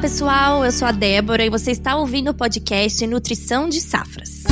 pessoal, eu sou a Débora e você está ouvindo o podcast Nutrição de Safras.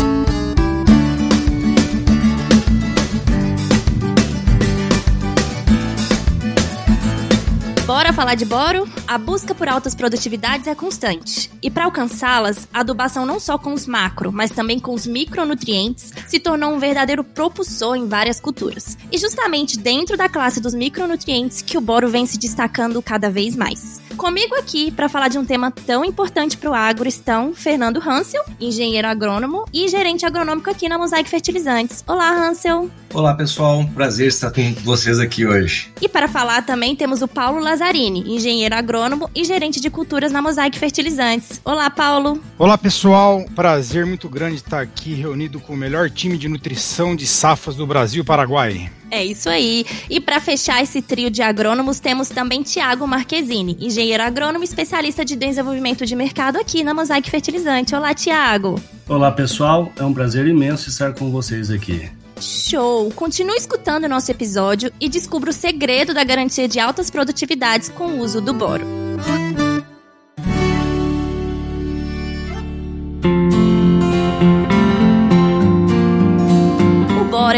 Bora falar de boro? A busca por altas produtividades é constante. E para alcançá-las, a adubação não só com os macro, mas também com os micronutrientes se tornou um verdadeiro propulsor em várias culturas. E justamente dentro da classe dos micronutrientes que o boro vem se destacando cada vez mais. Comigo aqui para falar de um tema tão importante para o agro estão Fernando Hansel, engenheiro agrônomo e gerente agronômico aqui na Mosaic Fertilizantes. Olá, Hansel. Olá, pessoal. Prazer estar com vocês aqui hoje. E para falar também temos o Paulo Lazzarini, engenheiro agrônomo e gerente de culturas na Mosaic Fertilizantes. Olá, Paulo. Olá, pessoal. Prazer muito grande estar aqui reunido com o melhor time de nutrição de safras do Brasil e Paraguai. É isso aí. E para fechar esse trio de agrônomos, temos também Tiago Marquezini, engenheiro agrônomo especialista de desenvolvimento de mercado aqui na Mosaic Fertilizante. Olá, Tiago. Olá, pessoal. É um prazer imenso estar com vocês aqui. Show! Continue escutando o nosso episódio e descubra o segredo da garantia de altas produtividades com o uso do boro.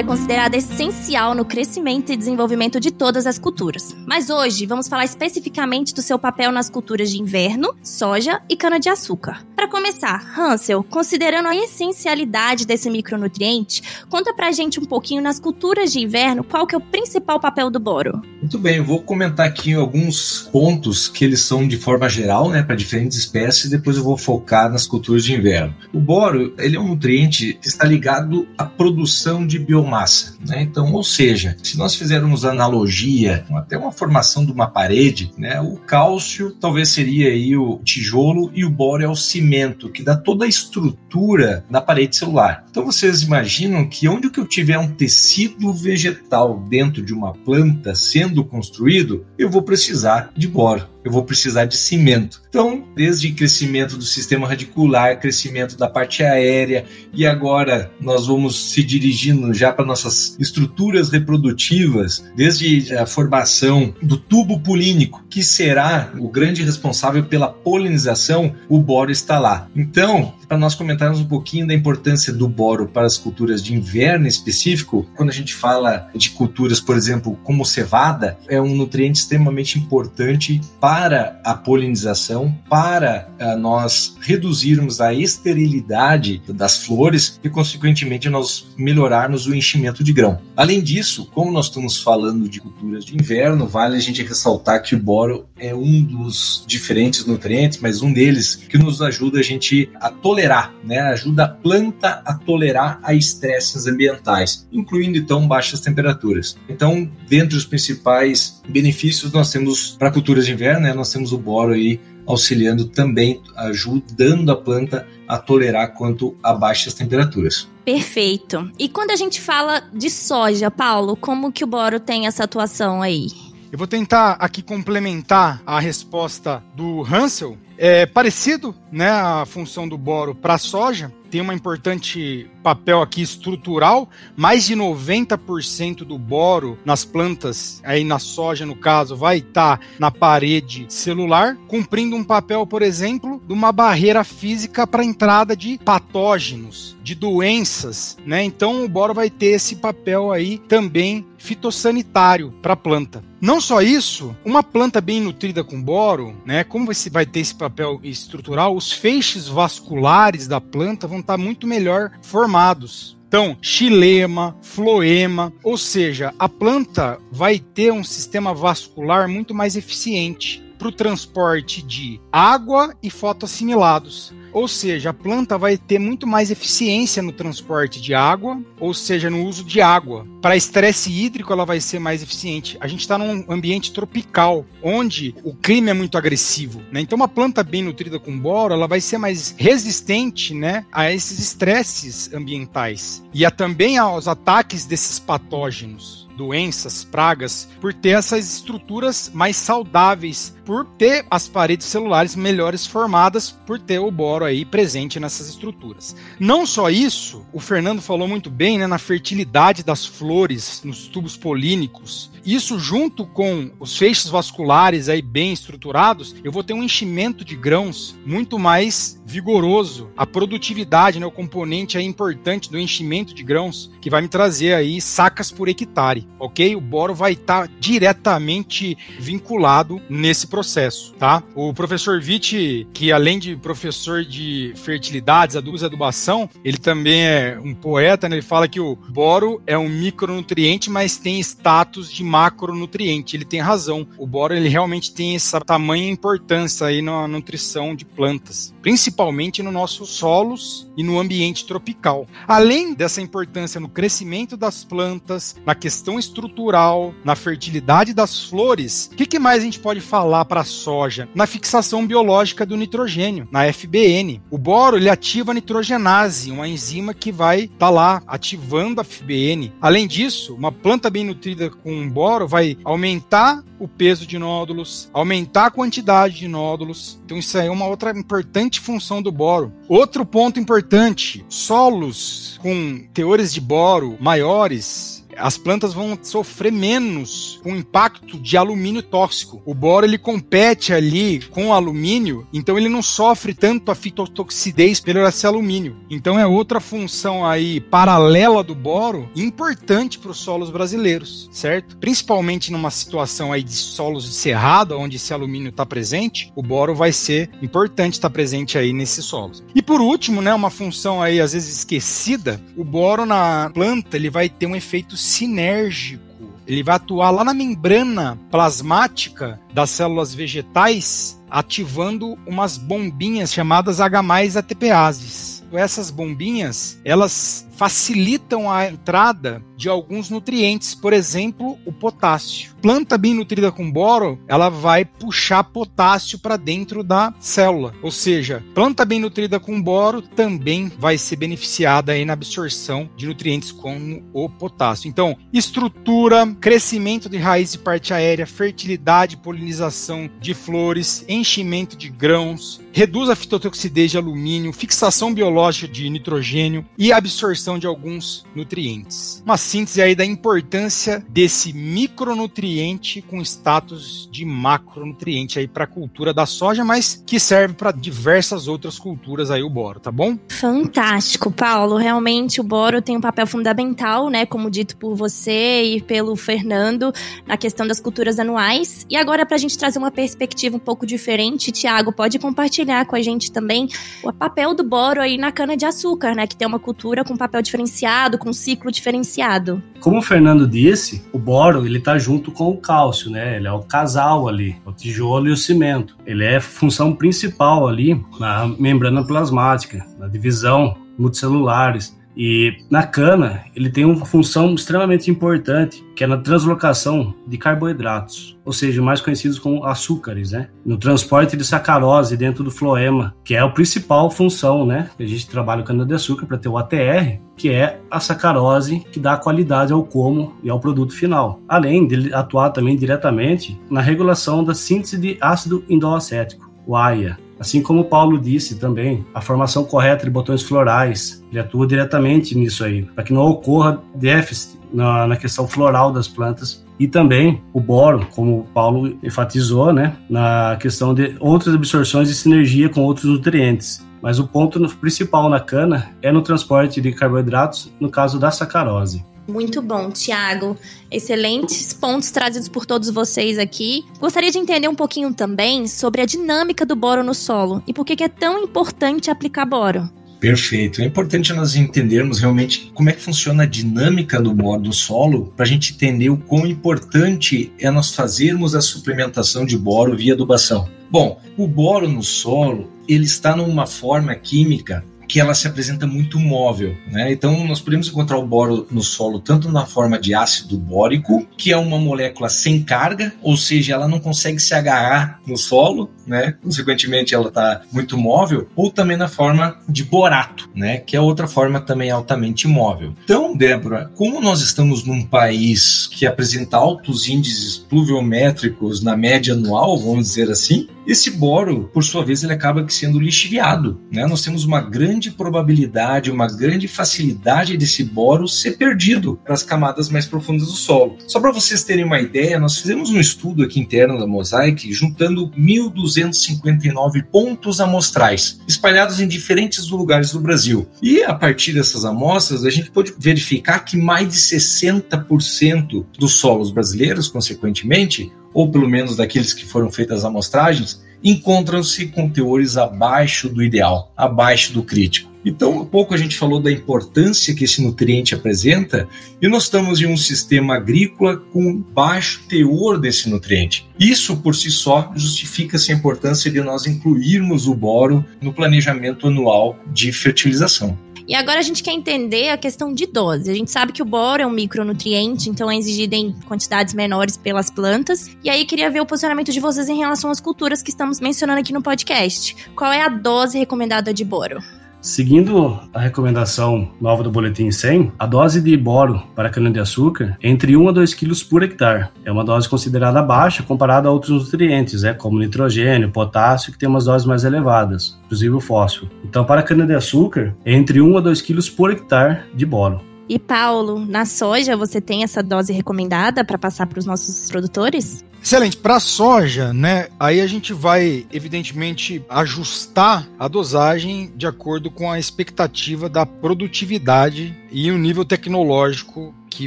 É considerada essencial no crescimento e desenvolvimento de todas as culturas. Mas hoje vamos falar especificamente do seu papel nas culturas de inverno, soja e cana-de-açúcar. Para começar, Hansel, considerando a essencialidade desse micronutriente, conta pra gente um pouquinho nas culturas de inverno qual que é o principal papel do boro. Muito bem, eu vou comentar aqui alguns pontos que eles são de forma geral, né, para diferentes espécies, e depois eu vou focar nas culturas de inverno. O boro, ele é um nutriente que está ligado à produção de biomassa biomassa. Né? Então, ou seja, se nós fizermos analogia, até uma formação de uma parede, né, o cálcio talvez seria aí o tijolo e o boro é o cimento, que dá toda a estrutura na parede celular. Então, vocês imaginam que onde que eu tiver um tecido vegetal dentro de uma planta sendo construído, eu vou precisar de boro eu vou precisar de cimento. Então, desde crescimento do sistema radicular, crescimento da parte aérea, e agora nós vamos se dirigindo já para nossas estruturas reprodutivas, desde a formação do tubo polínico, que será o grande responsável pela polinização, o boro está lá. Então, para nós comentarmos um pouquinho da importância do boro para as culturas de inverno específico, quando a gente fala de culturas, por exemplo, como cevada, é um nutriente extremamente importante para a polinização, para uh, nós reduzirmos a esterilidade das flores e, consequentemente, nós melhorarmos o enchimento de grão. Além disso, como nós estamos falando de culturas de inverno, vale a gente ressaltar que o boro é um dos diferentes nutrientes, mas um deles que nos ajuda a gente a tolerar, né? ajuda a planta a tolerar a estresses ambientais, incluindo então baixas temperaturas. Então, dentre os principais benefícios, nós temos para culturas de inverno né, nós temos o boro aí auxiliando também, ajudando a planta a tolerar quanto a baixas temperaturas. Perfeito. E quando a gente fala de soja, Paulo, como que o boro tem essa atuação aí? Eu vou tentar aqui complementar a resposta do Hansel. É parecido, né, a função do boro para a soja, tem uma importante papel aqui estrutural. Mais de 90% do boro nas plantas, aí na soja no caso, vai estar tá na parede celular, cumprindo um papel, por exemplo, de uma barreira física para entrada de patógenos, de doenças, né? Então o boro vai ter esse papel aí também fitossanitário para a planta. Não só isso, uma planta bem nutrida com boro, né? Como você vai ter esse papel estrutural, os feixes vasculares da planta vão estar tá muito melhor formados. Então, xilema, floema, ou seja, a planta vai ter um sistema vascular muito mais eficiente para o transporte de água e fotoassimilados. Ou seja, a planta vai ter muito mais eficiência no transporte de água, ou seja, no uso de água. Para estresse hídrico, ela vai ser mais eficiente. A gente está num ambiente tropical, onde o clima é muito agressivo. Né? Então, uma planta bem nutrida com boro, ela vai ser mais resistente né, a esses estresses ambientais e a, também aos ataques desses patógenos doenças, pragas, por ter essas estruturas mais saudáveis, por ter as paredes celulares melhores formadas, por ter o boro aí presente nessas estruturas. Não só isso, o Fernando falou muito bem né, na fertilidade das flores, nos tubos polínicos. Isso junto com os feixes vasculares aí bem estruturados, eu vou ter um enchimento de grãos muito mais vigoroso. A produtividade, né, o componente aí importante do enchimento de grãos, que vai me trazer aí sacas por hectare, ok? O boro vai estar tá diretamente vinculado nesse processo, tá? O professor Witt, que além de professor de fertilidades, adubos e adubação, ele também é um poeta, né? Ele fala que o boro é um micronutriente, mas tem status de macronutriente. Ele tem razão. O boro ele realmente tem essa tamanha importância aí na nutrição de plantas, principalmente nos nossos solos e no ambiente tropical. Além dessa importância no crescimento das plantas, na questão estrutural, na fertilidade das flores, o que, que mais a gente pode falar para a soja? Na fixação biológica do nitrogênio, na FBN. O boro ele ativa a nitrogenase, uma enzima que vai estar tá lá ativando a FBN. Além disso, uma planta bem nutrida com boro vai aumentar o peso de nódulos, aumentar a quantidade de nódulos. Então isso aí é uma outra importante função do boro. Outro ponto importante, solos com teores de boro maiores as plantas vão sofrer menos com o impacto de alumínio tóxico. O boro ele compete ali com o alumínio, então ele não sofre tanto a fitotoxidez pelo esse alumínio. Então é outra função aí paralela do boro importante para os solos brasileiros, certo? Principalmente numa situação aí de solos de cerrado, onde esse alumínio está presente, o boro vai ser importante estar tá presente aí nesses solos. E por último, né, uma função aí às vezes esquecida, o boro na planta ele vai ter um efeito sinérgico. Ele vai atuar lá na membrana plasmática das células vegetais, ativando umas bombinhas chamadas H+ ATPases. Essas bombinhas, elas facilitam a entrada de alguns nutrientes, por exemplo, o potássio. Planta bem nutrida com boro, ela vai puxar potássio para dentro da célula. Ou seja, planta bem nutrida com boro também vai ser beneficiada aí na absorção de nutrientes como o potássio. Então, estrutura, crescimento de raiz e parte aérea, fertilidade, polinização de flores, enchimento de grãos, reduz a fitotoxidez de alumínio, fixação biológica de nitrogênio e absorção de alguns nutrientes. Uma síntese aí da importância desse micronutriente com status de macronutriente aí para a cultura da soja, mas que serve para diversas outras culturas aí o boro, tá bom? Fantástico, Paulo. Realmente o boro tem um papel fundamental, né, como dito por você e pelo Fernando, na questão das culturas anuais. E agora para a gente trazer uma perspectiva um pouco diferente, Tiago, pode compartilhar com a gente também o papel do boro aí na cana de açúcar, né, que tem uma cultura com papel diferenciado, com um ciclo diferenciado. Como o Fernando disse, o boro ele tá junto com o cálcio, né? Ele é o casal ali, o tijolo e o cimento. Ele é função principal ali na membrana plasmática, na divisão multicelulares. E na cana, ele tem uma função extremamente importante, que é na translocação de carboidratos, ou seja, mais conhecidos como açúcares, né? No transporte de sacarose dentro do floema, que é a principal função, né? A gente trabalha o cana-de-açúcar para ter o ATR, que é a sacarose que dá qualidade ao como e ao produto final. Além de atuar também diretamente na regulação da síntese de ácido indolacético, o AIA, Assim como Paulo disse também, a formação correta de botões florais, ele atua diretamente nisso aí, para que não ocorra déficit na, na, questão floral das plantas. E também o boro, como o Paulo enfatizou, né, na questão de outras absorções de sinergia com outros nutrientes. Mas o ponto principal na cana é no transporte de carboidratos, no caso da sacarose. Muito bom, Tiago. Excelentes pontos trazidos por todos vocês aqui. Gostaria de entender um pouquinho também sobre a dinâmica do boro no solo e por que é tão importante aplicar boro. Perfeito. É importante nós entendermos realmente como é que funciona a dinâmica do boro do solo para a gente entender o quão importante é nós fazermos a suplementação de boro via adubação. Bom, o boro no solo ele está numa forma química que ela se apresenta muito móvel, né? Então nós podemos encontrar o boro no solo tanto na forma de ácido bórico, que é uma molécula sem carga, ou seja, ela não consegue se agarrar no solo, né? Consequentemente, ela está muito móvel, ou também na forma de borato, né? Que é outra forma também altamente móvel. Então, Débora, como nós estamos num país que apresenta altos índices pluviométricos na média anual, vamos dizer assim, esse boro, por sua vez, ele acaba sendo lixiviado. Né? Nós temos uma grande probabilidade, uma grande facilidade desse boro ser perdido para as camadas mais profundas do solo. Só para vocês terem uma ideia, nós fizemos um estudo aqui interno da Mosaic, juntando 1.259 pontos amostrais, espalhados em diferentes lugares do Brasil. E a partir dessas amostras, a gente pode verificar que mais de 60% dos solos brasileiros, consequentemente, ou pelo menos daqueles que foram feitas as amostragens, encontram-se com teores abaixo do ideal, abaixo do crítico. Então, há pouco a gente falou da importância que esse nutriente apresenta, e nós estamos em um sistema agrícola com baixo teor desse nutriente. Isso por si só justifica-se a importância de nós incluirmos o boro no planejamento anual de fertilização. E agora a gente quer entender a questão de dose. A gente sabe que o boro é um micronutriente, então é exigido em quantidades menores pelas plantas. E aí queria ver o posicionamento de vocês em relação às culturas que estamos mencionando aqui no podcast. Qual é a dose recomendada de boro? Seguindo a recomendação nova do Boletim 100, a dose de boro para cana-de-açúcar é entre 1 a 2 kg por hectare. É uma dose considerada baixa comparada a outros nutrientes, é, como nitrogênio, potássio, que tem umas doses mais elevadas, inclusive o fósforo. Então, para cana-de-açúcar, é entre 1 a 2 kg por hectare de boro. E Paulo, na soja você tem essa dose recomendada para passar para os nossos produtores? Excelente. Para soja, né? Aí a gente vai, evidentemente, ajustar a dosagem de acordo com a expectativa da produtividade e o nível tecnológico que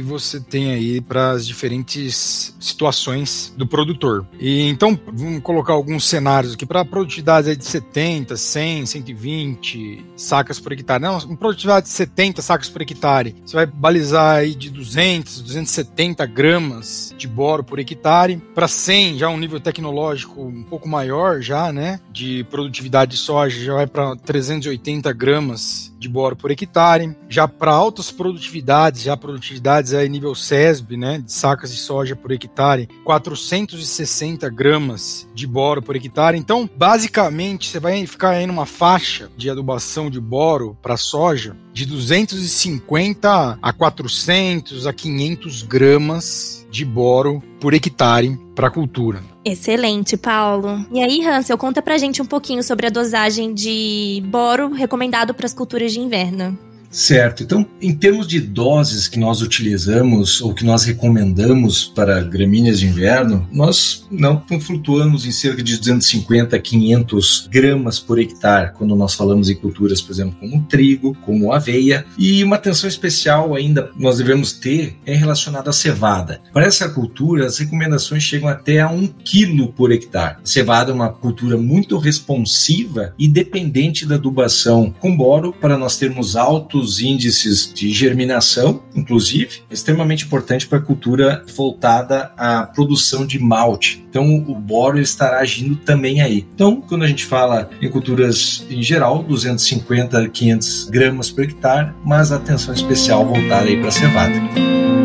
você tem aí para as diferentes situações do produtor. E então, vamos colocar alguns cenários aqui para produtividade de 70, 100, 120 sacas por hectare. Não, produtividade de 70 sacas por hectare. Você vai balizar aí de 200, 270 gramas de boro por hectare. Para 100, já um nível tecnológico um pouco maior já, né, de produtividade de soja, já vai para 380 gramas de boro por hectare. Já para altas produtividades, já produtividades aí nível SESB, né, de sacas de soja por hectare, 460 gramas de boro por hectare. Então, basicamente, você vai ficar aí numa faixa de adubação de boro para soja de 250 a 400 a 500 gramas de boro por hectare para a cultura. Excelente, Paulo. E aí, Hansel, conta pra gente um pouquinho sobre a dosagem de boro recomendado para as culturas de inverno. Certo. Então, em termos de doses que nós utilizamos ou que nós recomendamos para gramíneas de inverno, nós não flutuamos em cerca de 250 a 500 gramas por hectare quando nós falamos em culturas, por exemplo, como trigo, como aveia. E uma atenção especial ainda nós devemos ter é relacionada à cevada. Para essa cultura, as recomendações chegam até a 1 quilo por hectare. A cevada é uma cultura muito responsiva e dependente da adubação com boro para nós termos altos altos índices de germinação, inclusive, extremamente importante para a cultura voltada à produção de malte. Então, o boro estará agindo também aí. Então, quando a gente fala em culturas em geral, 250 a 500 gramas por hectare, mas atenção especial voltada aí para a cevada.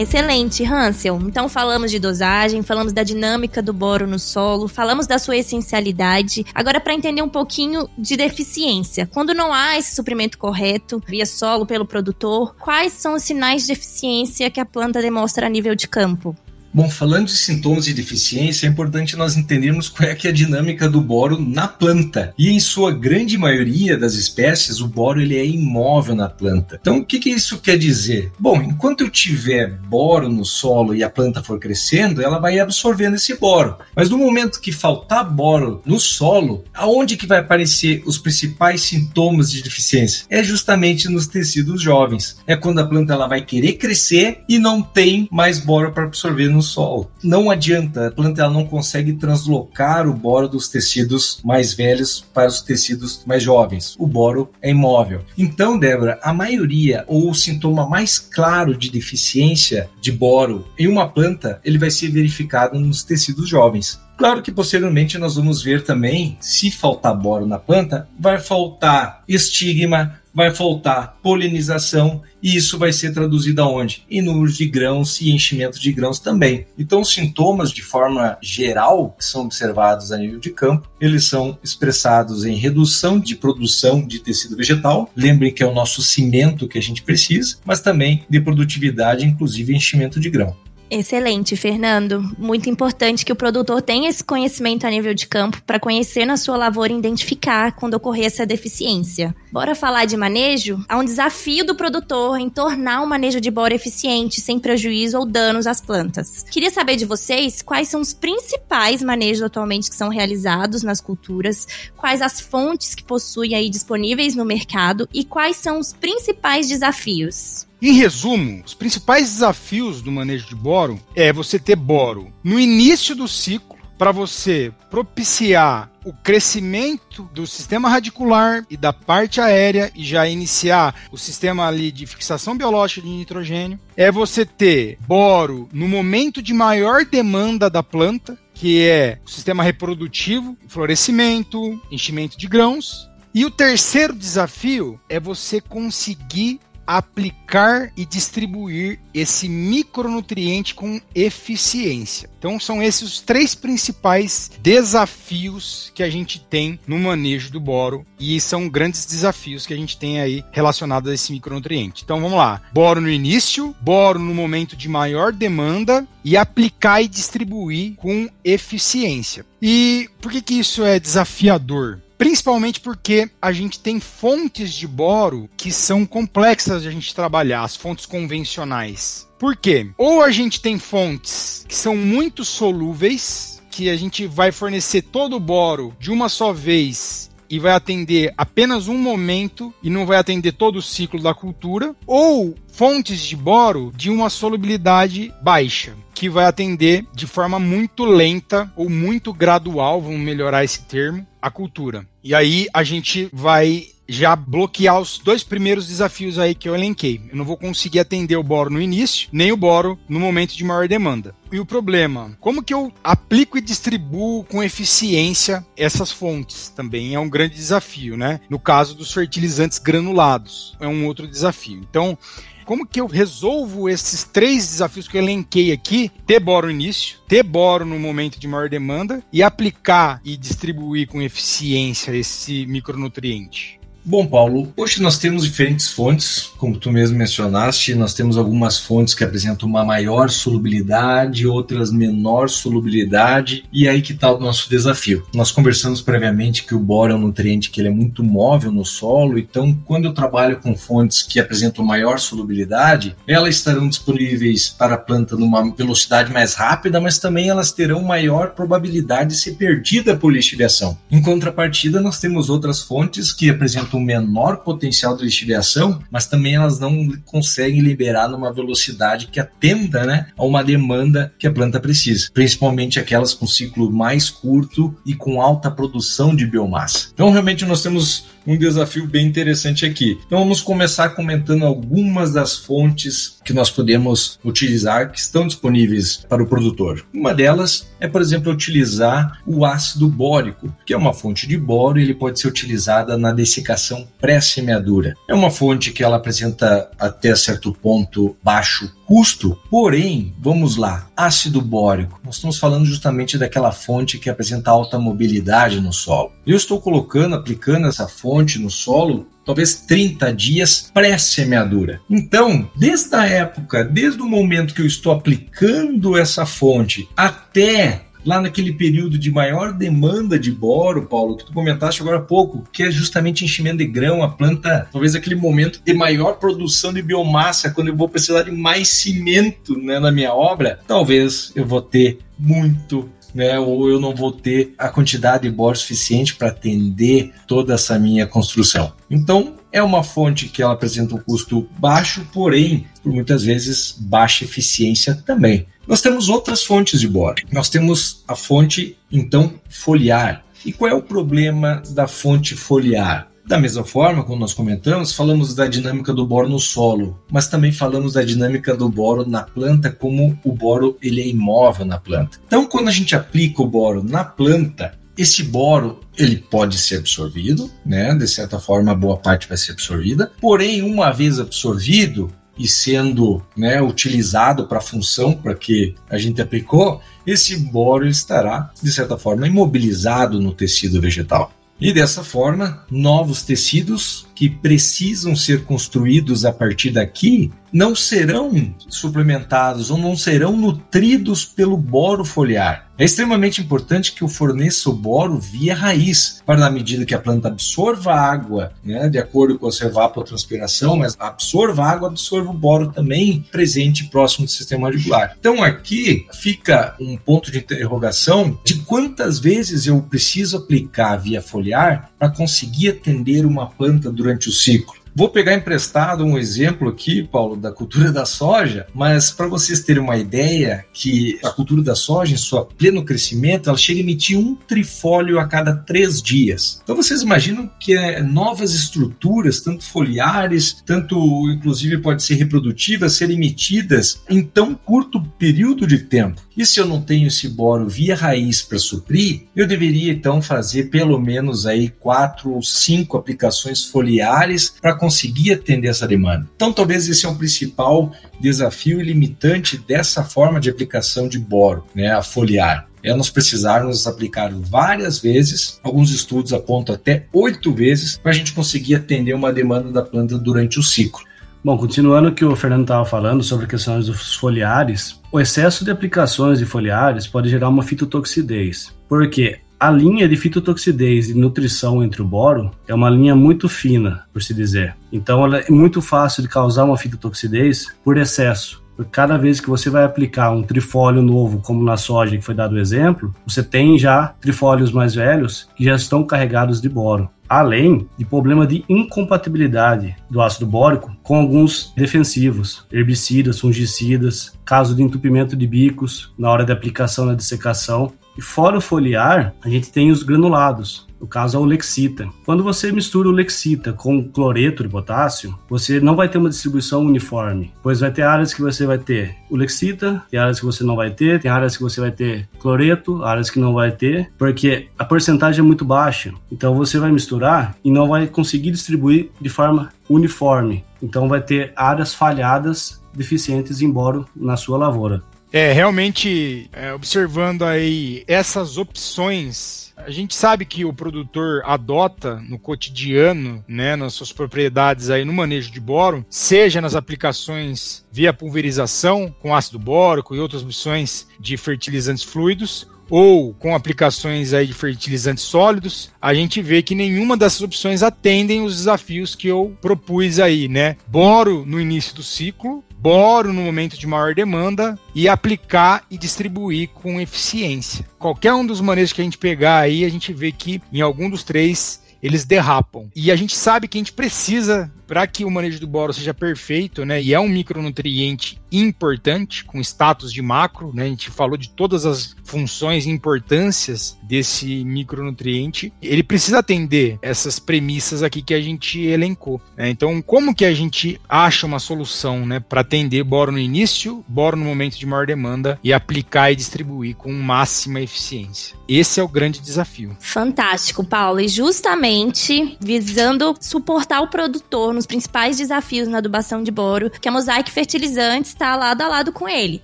Excelente, Hansel. Então falamos de dosagem, falamos da dinâmica do boro no solo, falamos da sua essencialidade. Agora para entender um pouquinho de deficiência. Quando não há esse suprimento correto via solo pelo produtor, quais são os sinais de deficiência que a planta demonstra a nível de campo? Bom, falando de sintomas de deficiência, é importante nós entendermos qual é, é a dinâmica do boro na planta. E em sua grande maioria das espécies, o boro ele é imóvel na planta. Então, o que, que isso quer dizer? Bom, enquanto eu tiver boro no solo e a planta for crescendo, ela vai absorvendo esse boro. Mas no momento que faltar boro no solo, aonde que vai aparecer os principais sintomas de deficiência? É justamente nos tecidos jovens. É quando a planta ela vai querer crescer e não tem mais boro para absorver no no solo. Não adianta, a planta ela não consegue translocar o boro dos tecidos mais velhos para os tecidos mais jovens. O boro é imóvel. Então, Débora, a maioria ou o sintoma mais claro de deficiência de boro em uma planta, ele vai ser verificado nos tecidos jovens. Claro que posteriormente nós vamos ver também, se faltar boro na planta, vai faltar estigma, vai faltar polinização e isso vai ser traduzido aonde? Em números de grãos e enchimento de grãos também. Então, os sintomas, de forma geral, que são observados a nível de campo, eles são expressados em redução de produção de tecido vegetal, lembrem que é o nosso cimento que a gente precisa, mas também de produtividade, inclusive enchimento de grão. Excelente, Fernando. Muito importante que o produtor tenha esse conhecimento a nível de campo para conhecer na sua lavoura e identificar quando ocorrer essa deficiência. Bora falar de manejo? Há um desafio do produtor em tornar o manejo de bora eficiente, sem prejuízo ou danos às plantas. Queria saber de vocês quais são os principais manejos atualmente que são realizados nas culturas, quais as fontes que possuem aí disponíveis no mercado e quais são os principais desafios. Em resumo, os principais desafios do manejo de boro é você ter boro no início do ciclo para você propiciar o crescimento do sistema radicular e da parte aérea e já iniciar o sistema ali de fixação biológica de nitrogênio. É você ter boro no momento de maior demanda da planta, que é o sistema reprodutivo, florescimento, enchimento de grãos. E o terceiro desafio é você conseguir aplicar e distribuir esse micronutriente com eficiência. Então são esses os três principais desafios que a gente tem no manejo do boro e são grandes desafios que a gente tem aí relacionados a esse micronutriente. Então vamos lá: boro no início, boro no momento de maior demanda e aplicar e distribuir com eficiência. E por que que isso é desafiador? Principalmente porque a gente tem fontes de boro que são complexas de a gente trabalhar, as fontes convencionais. Por quê? Ou a gente tem fontes que são muito solúveis, que a gente vai fornecer todo o boro de uma só vez e vai atender apenas um momento e não vai atender todo o ciclo da cultura, ou fontes de boro de uma solubilidade baixa, que vai atender de forma muito lenta ou muito gradual, vamos melhorar esse termo, a cultura. E aí a gente vai já bloquear os dois primeiros desafios aí que eu elenquei. Eu não vou conseguir atender o boro no início, nem o boro no momento de maior demanda. E o problema, como que eu aplico e distribuo com eficiência essas fontes? Também é um grande desafio, né? No caso dos fertilizantes granulados, é um outro desafio. Então, como que eu resolvo esses três desafios que eu elenquei aqui? Ter boro no início, ter boro no momento de maior demanda e aplicar e distribuir com eficiência esse micronutriente. Bom, Paulo, hoje nós temos diferentes fontes, como tu mesmo mencionaste, nós temos algumas fontes que apresentam uma maior solubilidade, outras menor solubilidade, e aí que está o nosso desafio. Nós conversamos previamente que o boro é um nutriente que ele é muito móvel no solo, então quando eu trabalho com fontes que apresentam maior solubilidade, elas estarão disponíveis para a planta numa velocidade mais rápida, mas também elas terão maior probabilidade de ser perdida por lixiviação. Em contrapartida, nós temos outras fontes que apresentam um menor potencial de lixiviação, mas também elas não conseguem liberar numa velocidade que atenda né, a uma demanda que a planta precisa, principalmente aquelas com ciclo mais curto e com alta produção de biomassa. Então, realmente, nós temos um desafio bem interessante aqui. Então vamos começar comentando algumas das fontes que nós podemos utilizar que estão disponíveis para o produtor. Uma delas é, por exemplo, utilizar o ácido bórico, que é uma fonte de boro e ele pode ser utilizada na dessecação pré-semeadura. É uma fonte que ela apresenta até certo ponto baixo custo, porém, vamos lá, ácido bórico. Nós estamos falando justamente daquela fonte que apresenta alta mobilidade no solo. Eu estou colocando, aplicando essa fonte no solo talvez 30 dias pré-semeadura. Então, desde a época, desde o momento que eu estou aplicando essa fonte até lá naquele período de maior demanda de boro, Paulo, que tu comentaste agora há pouco, que é justamente enchimento de grão, a planta, talvez aquele momento de maior produção de biomassa, quando eu vou precisar de mais cimento né, na minha obra, talvez eu vou ter muito né, ou eu não vou ter a quantidade de boro suficiente para atender toda essa minha construção. Então, é uma fonte que ela apresenta um custo baixo, porém, por muitas vezes, baixa eficiência também. Nós temos outras fontes de boro. Nós temos a fonte, então, foliar. E qual é o problema da fonte foliar? Da mesma forma, como nós comentamos, falamos da dinâmica do boro no solo, mas também falamos da dinâmica do boro na planta, como o boro ele é imóvel na planta. Então, quando a gente aplica o boro na planta, esse boro ele pode ser absorvido, né? De certa forma, boa parte vai ser absorvida. Porém, uma vez absorvido e sendo né, utilizado para a função para que a gente aplicou, esse boro estará, de certa forma, imobilizado no tecido vegetal. E dessa forma, novos tecidos que precisam ser construídos a partir daqui não serão suplementados ou não serão nutridos pelo boro foliar. É extremamente importante que eu forneça o boro via raiz, para na medida que a planta absorva água, né, de acordo com a sua evapotranspiração, mas absorva água, absorva o boro também presente próximo do sistema radicular. Então aqui fica um ponto de interrogação de quantas vezes eu preciso aplicar via foliar para conseguir atender uma planta durante o ciclo. Vou pegar emprestado um exemplo aqui, Paulo, da cultura da soja, mas para vocês terem uma ideia que a cultura da soja, em sua pleno crescimento, ela chega a emitir um trifólio a cada três dias. Então vocês imaginam que é, novas estruturas, tanto foliares, tanto inclusive pode ser reprodutivas, serem emitidas em tão curto período de tempo. E se eu não tenho esse boro via raiz para suprir, eu deveria então fazer pelo menos aí quatro ou cinco aplicações foliares para conseguir atender essa demanda. Então, talvez esse é o principal desafio e limitante dessa forma de aplicação de boro, né, a foliar é nós precisarmos aplicar várias vezes, alguns estudos apontam até oito vezes, para a gente conseguir atender uma demanda da planta durante o ciclo. Bom, continuando o que o Fernando estava falando sobre questões dos foliares, o excesso de aplicações de foliares pode gerar uma fitotoxidez, porque a linha de fitotoxidez e nutrição entre o boro é uma linha muito fina, por se dizer. Então, ela é muito fácil de causar uma fitotoxidez por excesso. Cada vez que você vai aplicar um trifólio novo, como na soja que foi dado o exemplo, você tem já trifólios mais velhos que já estão carregados de boro. Além de problema de incompatibilidade do ácido bórico com alguns defensivos, herbicidas, fungicidas, caso de entupimento de bicos na hora de aplicação na dessecação. E fora o foliar, a gente tem os granulados, no caso é o Lexita. Quando você mistura o Lexita com cloreto de potássio, você não vai ter uma distribuição uniforme, pois vai ter áreas que você vai ter o Lexita, tem áreas que você não vai ter, tem áreas que você vai ter cloreto, áreas que não vai ter, porque a porcentagem é muito baixa. Então você vai misturar e não vai conseguir distribuir de forma uniforme. Então vai ter áreas falhadas deficientes em boro na sua lavoura. É, realmente, é, observando aí essas opções, a gente sabe que o produtor adota no cotidiano, né, nas suas propriedades aí no manejo de boro, seja nas aplicações via pulverização com ácido bórico e outras opções de fertilizantes fluidos, ou com aplicações aí de fertilizantes sólidos, a gente vê que nenhuma dessas opções atendem os desafios que eu propus aí, né? Boro no início do ciclo, boro no momento de maior demanda e aplicar e distribuir com eficiência. Qualquer um dos manejos que a gente pegar aí, a gente vê que em algum dos três eles derrapam. E a gente sabe que a gente precisa para que o manejo do boro seja perfeito, né? E é um micronutriente importante, com status de macro, né? A gente falou de todas as funções e importâncias desse micronutriente. Ele precisa atender essas premissas aqui que a gente elencou. Né? Então, como que a gente acha uma solução, né, para atender boro no início, boro no momento de maior demanda e aplicar e distribuir com máxima eficiência? Esse é o grande desafio. Fantástico, Paulo. E justamente visando suportar o produtor nos principais desafios na adubação de boro, que a Mosaic Fertilizantes está lado a lado com ele.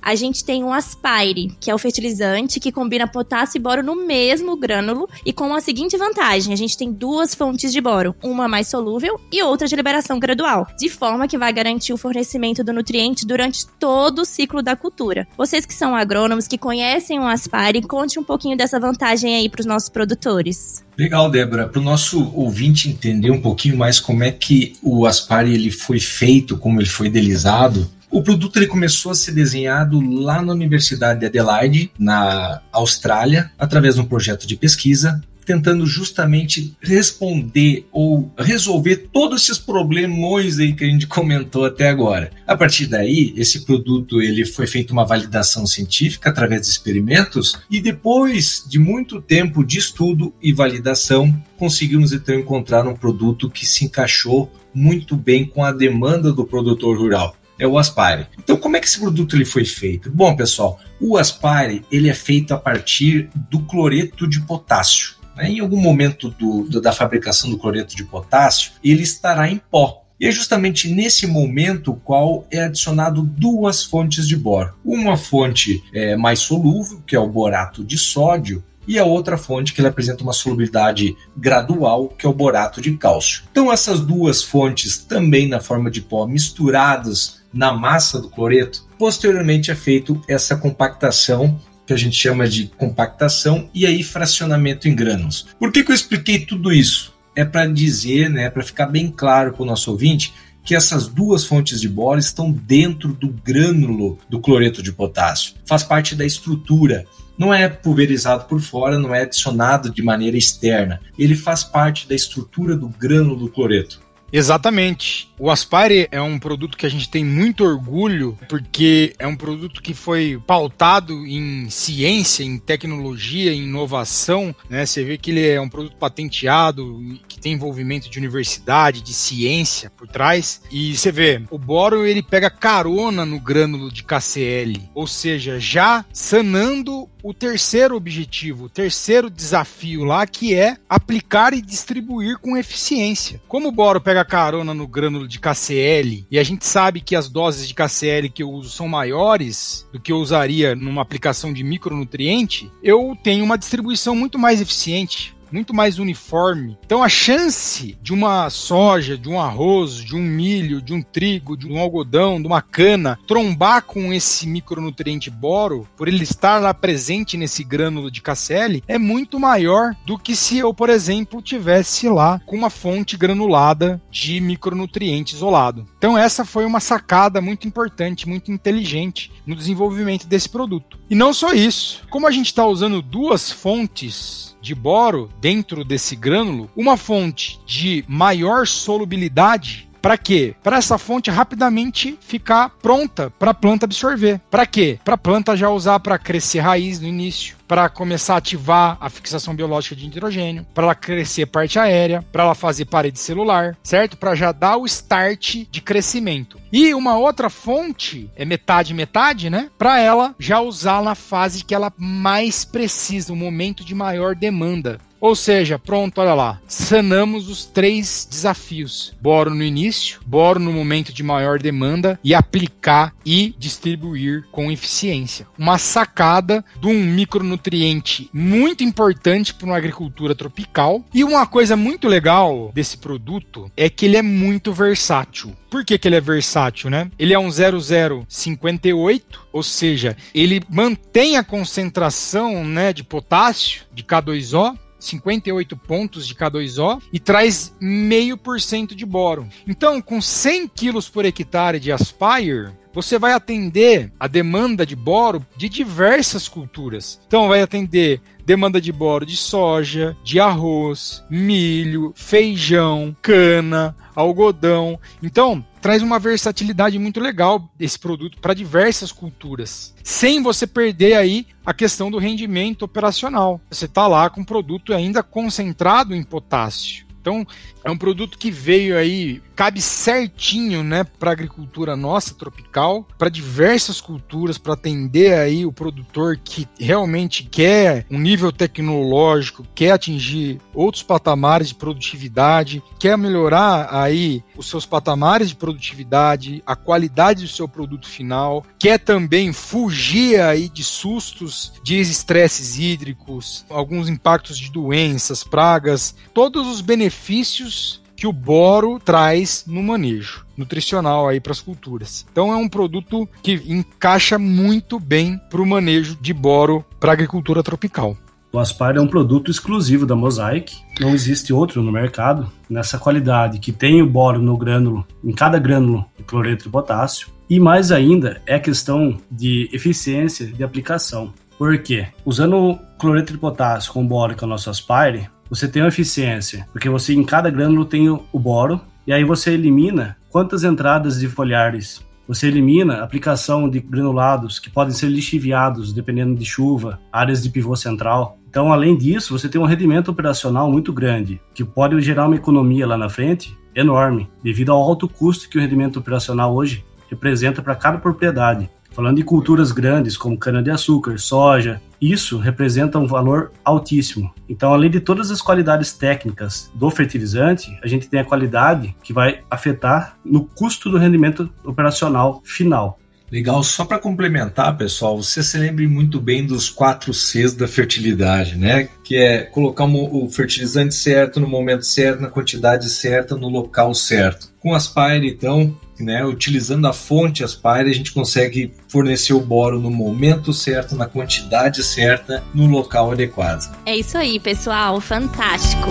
A gente tem o Aspire, que é o fertilizante que combina potássio e boro no mesmo grânulo e com a seguinte vantagem: a gente tem duas fontes de boro, uma mais solúvel e outra de liberação gradual, de forma que vai garantir o fornecimento do nutriente durante todo o ciclo da cultura. Vocês que são agrônomos, que conhecem o Aspire, conte um pouquinho dessa vantagem aí para os nossos produtores. Legal, Débora. Para o nosso ouvinte entender um pouquinho mais como é que o Aspari ele foi feito, como ele foi idealizado, o produto ele começou a ser desenhado lá na Universidade de Adelaide, na Austrália, através de um projeto de pesquisa tentando justamente responder ou resolver todos esses problemões aí que a gente comentou até agora. A partir daí, esse produto ele foi feito uma validação científica através de experimentos e depois de muito tempo de estudo e validação, conseguimos então encontrar um produto que se encaixou muito bem com a demanda do produtor rural é o Aspire. Então, como é que esse produto ele foi feito? Bom, pessoal, o Aspire ele é feito a partir do cloreto de potássio. Né? Em algum momento do, do, da fabricação do cloreto de potássio, ele estará em pó. E é justamente nesse momento qual é adicionado duas fontes de boro. Uma fonte é, mais solúvel, que é o borato de sódio, e a outra fonte que ele apresenta uma solubilidade gradual, que é o borato de cálcio. Então essas duas fontes também na forma de pó misturadas na massa do cloreto, posteriormente é feito essa compactação que a gente chama de compactação e aí fracionamento em grânulos. Por que, que eu expliquei tudo isso? É para dizer, né, para ficar bem claro para o nosso ouvinte, que essas duas fontes de boro estão dentro do grânulo do cloreto de potássio. Faz parte da estrutura. Não é pulverizado por fora, não é adicionado de maneira externa. Ele faz parte da estrutura do grânulo do cloreto. Exatamente. O Aspire é um produto que a gente tem muito orgulho, porque é um produto que foi pautado em ciência, em tecnologia, em inovação. Né? Você vê que ele é um produto patenteado, que tem envolvimento de universidade, de ciência por trás. E você vê, o boro ele pega carona no grânulo de KCl, ou seja, já sanando o terceiro objetivo, o terceiro desafio lá, que é aplicar e distribuir com eficiência. Como o boro pega carona no grânulo de KCl e a gente sabe que as doses de KCl que eu uso são maiores do que eu usaria numa aplicação de micronutriente, eu tenho uma distribuição muito mais eficiente muito mais uniforme. Então a chance de uma soja, de um arroz, de um milho, de um trigo, de um algodão, de uma cana trombar com esse micronutriente boro, por ele estar lá presente nesse grânulo de KCl, é muito maior do que se eu, por exemplo, tivesse lá com uma fonte granulada de micronutriente isolado. Então essa foi uma sacada muito importante, muito inteligente no desenvolvimento desse produto. E não só isso, como a gente está usando duas fontes de boro dentro desse grânulo, uma fonte de maior solubilidade para quê? Para essa fonte rapidamente ficar pronta para a planta absorver. Para quê? Para a planta já usar para crescer raiz no início, para começar a ativar a fixação biológica de nitrogênio, para ela crescer parte aérea, para ela fazer parede celular, certo? Para já dar o start de crescimento. E uma outra fonte é metade metade, né? Para ela já usar na fase que ela mais precisa, o momento de maior demanda. Ou seja, pronto, olha lá. Sanamos os três desafios: boro no início, boro no momento de maior demanda e aplicar e distribuir com eficiência. Uma sacada de um micronutriente muito importante para uma agricultura tropical. E uma coisa muito legal desse produto é que ele é muito versátil. Por que, que ele é versátil, né? Ele é um 0058, ou seja, ele mantém a concentração né, de potássio de K2O 58 pontos de K2O e traz meio por cento de boro. Então, com 100 quilos por hectare de Aspire, você vai atender a demanda de boro de diversas culturas. Então, vai atender demanda de boro de soja, de arroz, milho, feijão, cana, algodão. Então, traz uma versatilidade muito legal esse produto para diversas culturas, sem você perder aí a questão do rendimento operacional. Você está lá com um produto ainda concentrado em potássio. Então, é um produto que veio aí cabe certinho, né, para agricultura nossa tropical, para diversas culturas, para atender aí o produtor que realmente quer um nível tecnológico, quer atingir outros patamares de produtividade, quer melhorar aí os seus patamares de produtividade, a qualidade do seu produto final, quer também fugir aí de sustos, de estresses hídricos, alguns impactos de doenças, pragas, todos os benefícios que o boro traz no manejo nutricional aí para as culturas. Então é um produto que encaixa muito bem para o manejo de boro para agricultura tropical. O Aspire é um produto exclusivo da Mosaic, não existe outro no mercado nessa qualidade que tem o boro no grânulo, em cada grânulo de cloreto de potássio. E mais ainda é a questão de eficiência de aplicação. Por quê? Usando cloreto de potássio com boro com é o nosso aspire, você tem uma eficiência, porque você em cada grânulo tem o boro, e aí você elimina quantas entradas de folhares você elimina a aplicação de granulados que podem ser lixiviados dependendo de chuva, áreas de pivô central. Então, além disso, você tem um rendimento operacional muito grande, que pode gerar uma economia lá na frente enorme, devido ao alto custo que o rendimento operacional hoje representa para cada propriedade. Falando de culturas grandes como cana-de-açúcar, soja, isso representa um valor altíssimo. Então, além de todas as qualidades técnicas do fertilizante, a gente tem a qualidade que vai afetar no custo do rendimento operacional final. Legal, só para complementar, pessoal, você se lembre muito bem dos quatro Cs da fertilidade, né? Que é colocar o fertilizante certo no momento certo, na quantidade certa, no local certo. Com Aspire, então, né, utilizando a fonte Aspire, a gente consegue fornecer o boro no momento certo, na quantidade certa, no local adequado. É isso aí, pessoal, fantástico.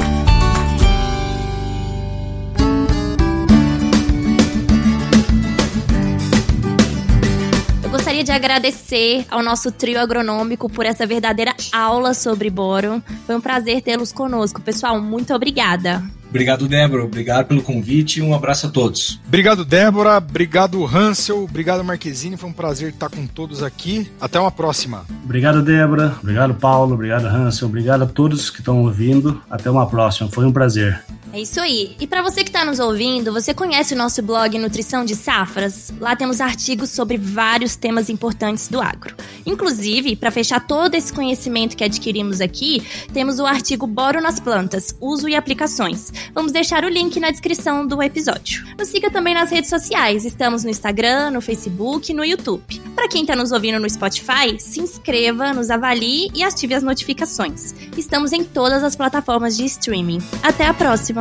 gostaria de agradecer ao nosso trio agronômico por essa verdadeira aula sobre boro. Foi um prazer tê-los conosco. Pessoal, muito obrigada. Obrigado, Débora. Obrigado pelo convite e um abraço a todos. Obrigado, Débora. Obrigado, Hansel. Obrigado, Marquezine. Foi um prazer estar com todos aqui. Até uma próxima. Obrigado, Débora. Obrigado, Paulo. Obrigado, Hansel. Obrigado a todos que estão ouvindo. Até uma próxima. Foi um prazer. É isso aí. E para você que está nos ouvindo, você conhece o nosso blog Nutrição de Safras? Lá temos artigos sobre vários temas importantes do agro. Inclusive, para fechar todo esse conhecimento que adquirimos aqui, temos o artigo Boro nas plantas, uso e aplicações. Vamos deixar o link na descrição do episódio. Nos siga também nas redes sociais. Estamos no Instagram, no Facebook e no YouTube. Para quem está nos ouvindo no Spotify, se inscreva, nos avalie e ative as notificações. Estamos em todas as plataformas de streaming. Até a próxima!